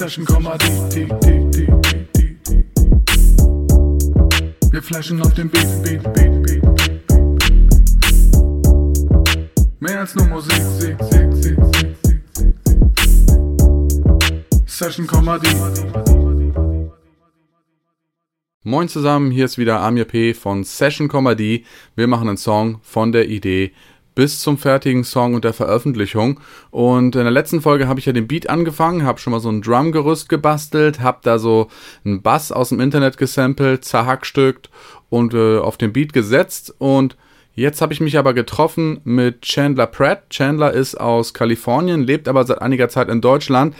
Session, Komma, die, die, die, die, die, die, die. Wir flashen auf dem Beat, Beat, Beat, Beat, Beat, Beat. Mehr als nur Musik, Sieg, Sieg, Sieg, Sieg, Sieg, Sieg, Sieg. Session, Komma, die. Moin zusammen, hier ist wieder Amir P. von Session Comedy. Wir machen einen Song von der Idee bis zum fertigen Song und der Veröffentlichung. Und in der letzten Folge habe ich ja den Beat angefangen, habe schon mal so ein Drumgerüst gebastelt, habe da so einen Bass aus dem Internet gesampelt, zerhackstückt und äh, auf den Beat gesetzt und Jetzt habe ich mich aber getroffen mit Chandler Pratt. Chandler ist aus Kalifornien, lebt aber seit einiger Zeit in Deutschland.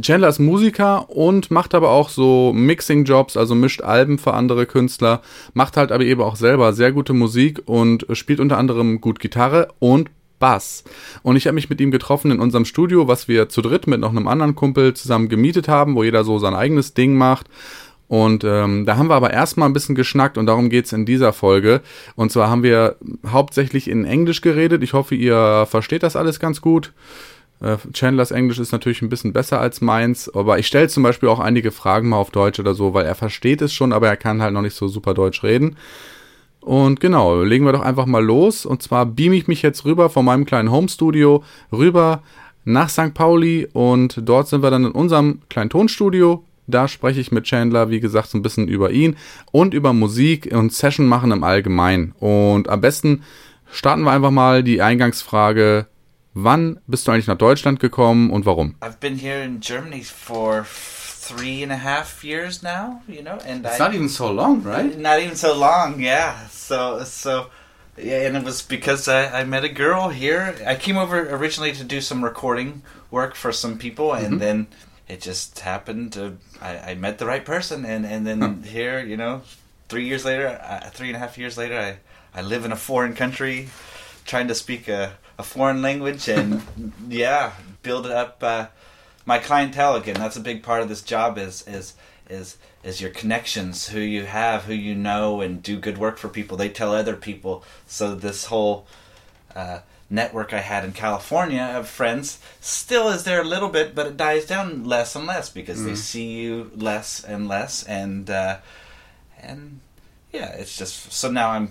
Chandler ist Musiker und macht aber auch so Mixing-Jobs, also mischt Alben für andere Künstler, macht halt aber eben auch selber sehr gute Musik und spielt unter anderem gut Gitarre und Bass. Und ich habe mich mit ihm getroffen in unserem Studio, was wir zu dritt mit noch einem anderen Kumpel zusammen gemietet haben, wo jeder so sein eigenes Ding macht. Und ähm, da haben wir aber erstmal ein bisschen geschnackt und darum geht's in dieser Folge. Und zwar haben wir hauptsächlich in Englisch geredet. Ich hoffe, ihr versteht das alles ganz gut. Äh, Chandlers Englisch ist natürlich ein bisschen besser als meins, aber ich stelle zum Beispiel auch einige Fragen mal auf Deutsch oder so, weil er versteht es schon, aber er kann halt noch nicht so super Deutsch reden. Und genau, legen wir doch einfach mal los. Und zwar beam ich mich jetzt rüber von meinem kleinen Home-Studio rüber nach St. Pauli und dort sind wir dann in unserem kleinen Tonstudio da spreche ich mit Chandler, wie gesagt, so ein bisschen über ihn und über Musik und Session machen im Allgemeinen. Und am besten starten wir einfach mal die Eingangsfrage. Wann bist du eigentlich nach Deutschland gekommen und warum? I've been here in Germany for three and a half years now, you know, and It's I, not even so long, right? not even so long, yeah. So, so, yeah, and it was because I, I met a girl here. I came over originally to do some recording work for some people, and Mhm. then it just happened to I, I met the right person, and and then Huh. here, you know, three years later, uh, three and a half years later, I I live in a foreign country, trying to speak a, a foreign language, and yeah, build up uh, my clientele again. That's a big part of this job is is is is your connections, who you have, who you know, and do good work for people. They tell other people. So this whole uh, network I had in California of friends still is there a little bit, but it dies down less and less because they Mhm. see you less and less, and uh, and yeah, it's just so now I'm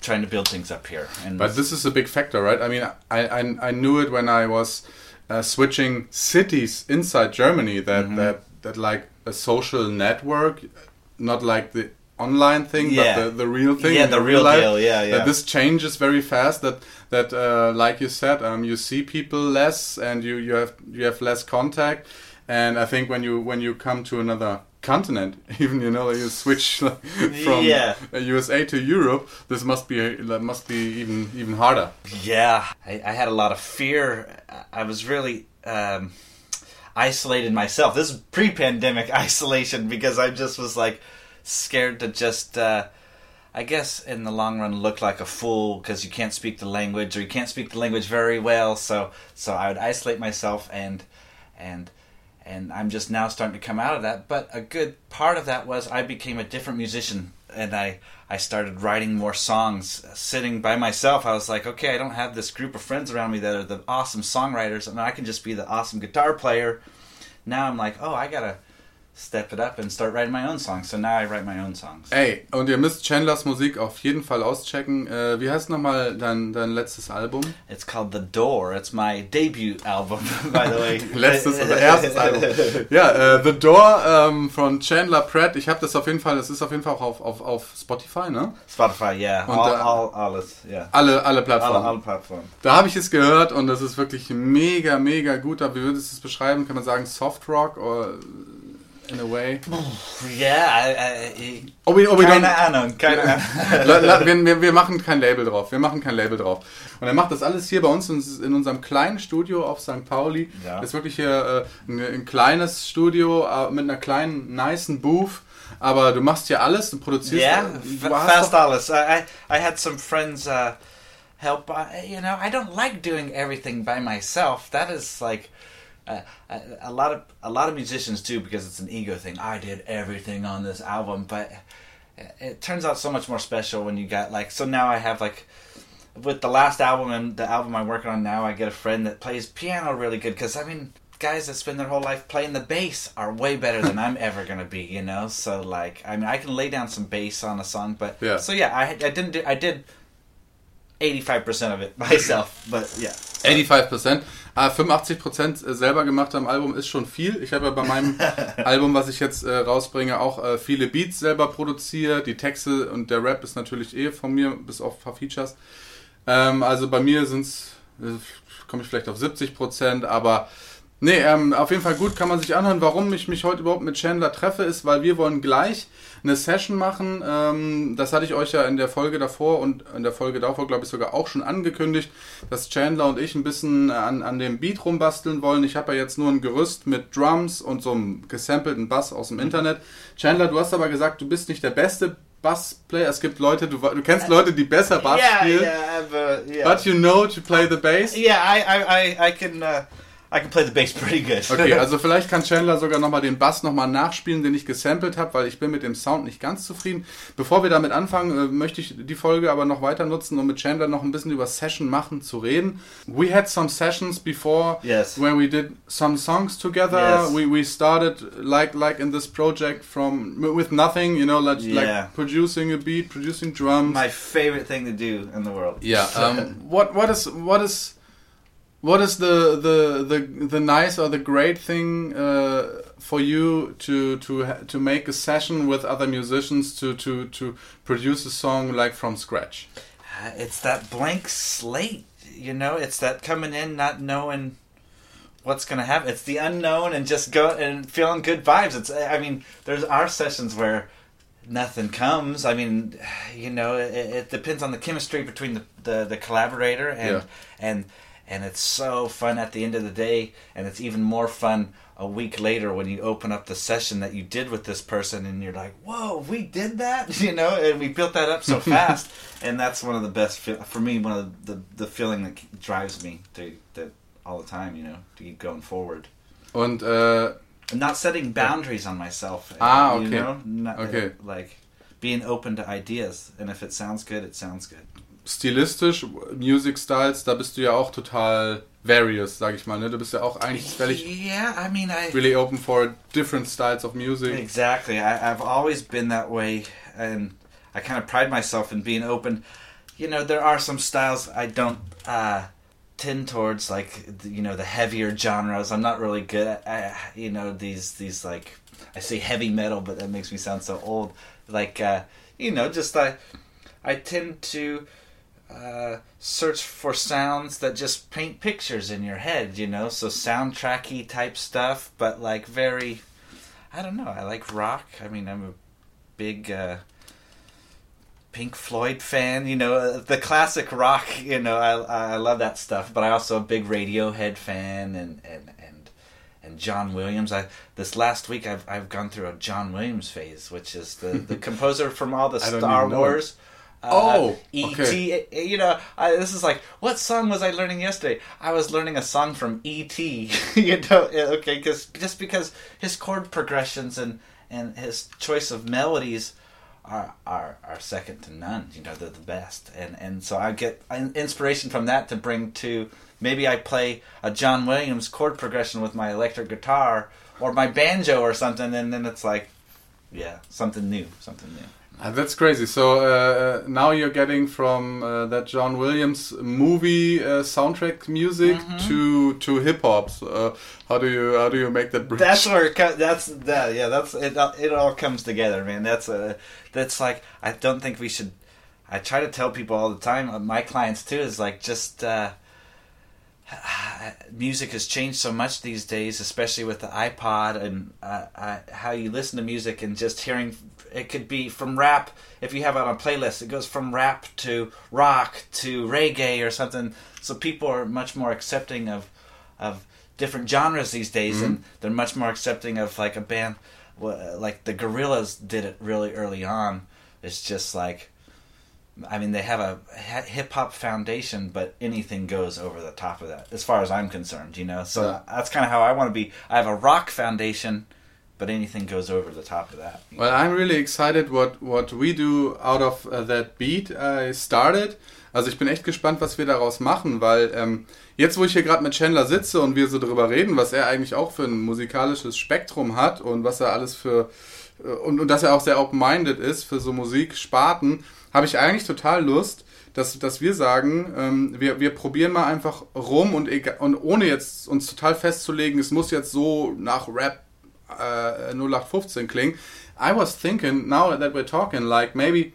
trying to build things up here. And But this is a big factor, right? I mean, I, I, I knew it when I was uh, switching cities inside Germany that, Mhm. that, that like a social network, not like the online thing, Yeah. but the, the real thing. yeah, the real life, deal. Yeah, yeah. That this changes very fast. That that uh, like you said, um, you see people less, and you, you have you have less contact. And I think when you when you come to another continent, even you know you switch like, from Yeah. USA to Europe, this must be that must be even even harder. Yeah, I, I had a lot of fear. I was really um, isolated myself. This is pre-pandemic isolation because I just was like scared to just, uh, I guess, in the long run, look like a fool because you can't speak the language or you can't speak the language very well. So, so I would isolate myself and and and I'm just now starting to come out of that. But a good part of that was I became a different musician, and I I started writing more songs, sitting by myself. I was like, okay, I don't have this group of friends around me that are the awesome songwriters, and I can just be the awesome guitar player. Now I'm like, oh, I gotta step it up and start writing my own songs. So now I write my own songs. Ey, und ihr müsst Chandlers Musik auf jeden Fall auschecken. Äh, wie heißt nochmal dein, dein letztes Album? It's called The Door. It's my debut album, by the way. Letztes oder erstes Album. Ja, äh, The Door ähm, von Chandler Pratt. Ich habe das auf jeden Fall, das ist auf jeden Fall auch auf, auf, auf Spotify, ne? Spotify, yeah. Und, all, äh, all, alles, yeah. Alle, alle Alle, Plattformen. alle Plattformen. Da habe ich es gehört und das ist wirklich mega, mega gut. Wie würdest du es beschreiben? Kann man sagen Soft Rock oder in a way? Yeah, I, I, Oh, we, oh, we keine don't, Ahnung, keine Ahnung. La- la- wir, wir, machen kein Label drauf. Wir machen kein Label drauf. Und er macht das alles hier bei uns in, in unserem kleinen Studio auf St. Pauli. Ja. Das ist wirklich hier äh, ein, ein kleines Studio äh, mit einer kleinen, nicen Booth. Aber du machst hier alles, du produzierst. Yeah, du fast alles. I, I, I had some friends uh, help. Uh, you know, I don't like doing everything by myself. That is like uh, a, a lot of a lot of musicians do because it's an ego thing. I did everything on this album, but it turns out so much more special when you got like. So now I have like. With the last album and the album I'm working on now, I get a friend that plays piano really good because I mean, guys that spend their whole life playing the bass are way better than I'm ever gonna be, you know. So like, I mean, I can lay down some bass on a song, but Yeah. So yeah, I I didn't do I did eighty five percent of it myself, but yeah. 85%. Ah, 85% selber gemacht am Album ist schon viel. Ich habe ja bei meinem Album, was ich jetzt äh, rausbringe, auch äh, viele Beats selber produziert. Die Texte und der Rap ist natürlich eh von mir, bis auf ein paar Features. Ähm, also bei mir sind es, äh, komme ich vielleicht auf 70%, aber nee, ähm, auf jeden Fall gut, kann man sich anhören. Warum ich mich heute überhaupt mit Chandler treffe, ist, weil wir wollen gleich eine Session machen. Ähm, das hatte ich euch ja in der Folge davor und in der Folge davor, glaube ich, sogar auch schon angekündigt, dass Chandler und ich ein bisschen an, an dem Beat rumbasteln wollen. Ich habe ja jetzt nur ein Gerüst mit Drums und so einem gesampelten Bass aus dem Internet. Chandler, du hast aber gesagt, du bist nicht der beste Bassplayer. Es gibt Leute, du, du kennst Leute, die besser Bass yeah, spielen. yeah, uh, yeah. But you know to play the bass. yeah, I, I, I, I can uh, I can play the bass pretty good. Okay, also vielleicht kann Chandler sogar nochmal den Bass nochmal nachspielen, den ich gesampelt habe, weil ich bin mit dem Sound nicht ganz zufrieden. Bevor wir damit anfangen, äh, möchte ich die Folge aber noch weiter nutzen, um mit Chandler noch ein bisschen über Session machen zu reden. We had some sessions before Yes. where we did some songs together. Yes. We, we started like like in this project from with nothing, you know, like, Yeah. like producing a beat, producing drums. My favorite thing to do in the world. Yeah. Um, what what is what is what is the the the the nice or the great thing uh, for you to to to make a session with other musicians to to to produce a song like from scratch? Uh, it's that blank slate, you know. It's that coming in not knowing what's gonna happen. It's the unknown and just go and feeling good vibes. It's I mean, there's our sessions where nothing comes. I mean, you know, it, it depends on the chemistry between the the, the collaborator and Yeah. and and it's so fun at the end of the day, and it's even more fun a week later when you open up the session that you did with this person, and you're like, "Whoa, we did that!" You know, and we built that up so fast, and that's one of the best for me. One of the the feeling that drives me to that all the time. You know, to keep going forward. and äh, I'm not setting boundaries on myself. Ah, you okay. know? Not, uh, Okay. like being open to ideas, and if it sounds good, it sounds good. Stilistisch, Music Styles, da bist du ja auch total various, sag ich mal. Ne? Du bist ja auch eigentlich völlig Yeah, I mean, I really open for different styles of music. Exactly. I, I've always been that way, and I kind of pride myself in being open. You know, there are some styles I don't uh, tend towards, like you know the heavier genres. I'm not really good at. I, you know these these like I say heavy metal, but that makes me sound so old. Like uh, you know, just I I tend to. Uh, search for sounds that just paint pictures in your head, you know, so soundtracky type stuff, but like very I don't know. I like rock. I mean, I'm a big uh, Pink Floyd fan. You know, uh, the classic rock. You know, I I love that stuff. But I also a big Radiohead fan and and and and John Williams. I this last week I've I've gone through a John Williams phase, which is the the composer from all the Star even know Wars. Uh, oh, E.T. okay. Eh, eh, you know, I, this is like, what song was I learning yesterday? I was learning a song from E.T. you know, eh, okay, because just because his chord progressions and and his choice of melodies are are are second to none. You know, they're the best, and and so I get inspiration from that to bring to maybe I play a John Williams chord progression with my electric guitar or my banjo or something, and then it's like, yeah, something new, something new. Ah, That's crazy. So uh, now you're getting from uh, that John Williams movie uh, soundtrack music Mm-hmm. to to hip hop. So, uh, how do you how do you make that bridge? That's where it co- that's that yeah that's it all- it all comes together man that's a that's like I don't think we should I try to tell people all the time uh, my clients too is like just uh music has changed so much these days especially with the iPod and uh, uh, how you listen to music and just hearing it could be from rap if you have it on a playlist it goes from rap to rock to reggae or something. So people are much more accepting of of different genres these days and they're much more accepting of like a band like the gorillas did it really early on. It's just like i mean they have a hip hop foundation but anything goes over the top of that as far as i'm concerned you know so Yeah. that's kind of how i want to be i have a rock foundation but anything goes over the top of that Well, I'm really excited what what we do out of uh, that beat I started. Also ich bin echt gespannt, was wir daraus machen, weil ähm, jetzt, wo ich hier gerade mit Chandler sitze und wir so darüber reden, was er eigentlich auch für ein musikalisches Spektrum hat und was er alles für äh, und, und dass er auch sehr open-minded ist für so Musiksparten, habe ich eigentlich total Lust, dass, dass wir sagen, ähm, wir, wir probieren mal einfach rum und, egal, und ohne jetzt uns total festzulegen, es muss jetzt so nach Rap äh, 0815 klingen. I was thinking, now that we're talking, like maybe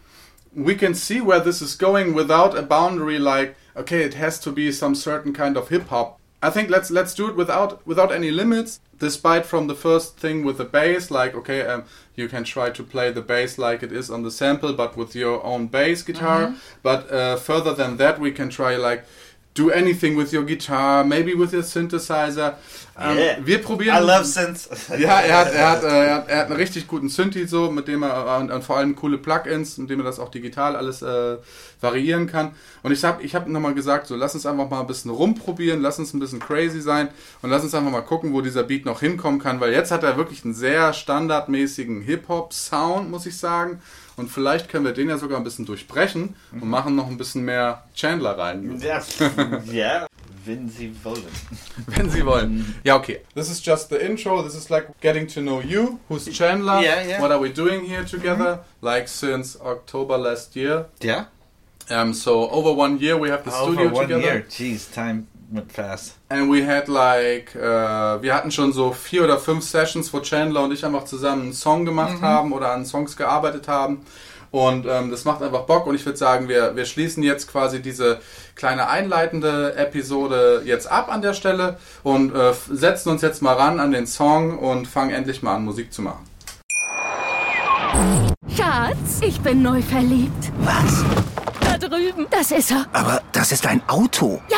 we can see where this is going without a boundary like okay it has to be some certain kind of hip hop i think let's let's do it without without any limits despite from the first thing with the bass like okay um, you can try to play the bass like it is on the sample but with your own bass guitar mm -hmm. but uh, further than that we can try like do anything with your guitar, maybe with your synthesizer. Ähm, yeah. Wir probieren. I love synths. ja, er hat, er, hat, äh, er, hat, er hat einen richtig guten Synthi so, mit dem er und, und, vor allem coole Plugins, mit dem er das auch digital alles äh, variieren kann. Und ich habe ich hab nochmal gesagt, so lass uns einfach mal ein bisschen rumprobieren, lass uns ein bisschen crazy sein und lass uns einfach mal gucken, wo dieser Beat noch hinkommen kann, weil jetzt hat er wirklich einen sehr standardmäßigen Hip-Hop-Sound, muss ich sagen. Und vielleicht können wir den ja sogar ein bisschen durchbrechen und mhm. machen noch ein bisschen mehr Chandler rein. Ja, ja. wenn Sie wollen. wenn Sie wollen. Ja, okay. This is just the intro. This is like getting to know you. Who's Chandler? Yeah, yeah. What are we doing here together? Mm-hmm. Like since October last year. Yeah. Um, so over one year we have the over studio one together. Year. Jeez, time went fast. And we had like, uh, wir hatten schon so vier oder fünf Sessions, wo Chandler und ich einfach zusammen einen Song gemacht mhm. haben oder an Songs gearbeitet haben. Und ähm, das macht einfach Bock und ich würde sagen, wir, wir schließen jetzt quasi diese kleine einleitende Episode jetzt ab an der Stelle und äh, setzen uns jetzt mal ran an den Song und fangen endlich mal an, Musik zu machen. Schatz, ich bin neu verliebt. Was? Da drüben. Das ist er. Aber das ist ein Auto. Ja,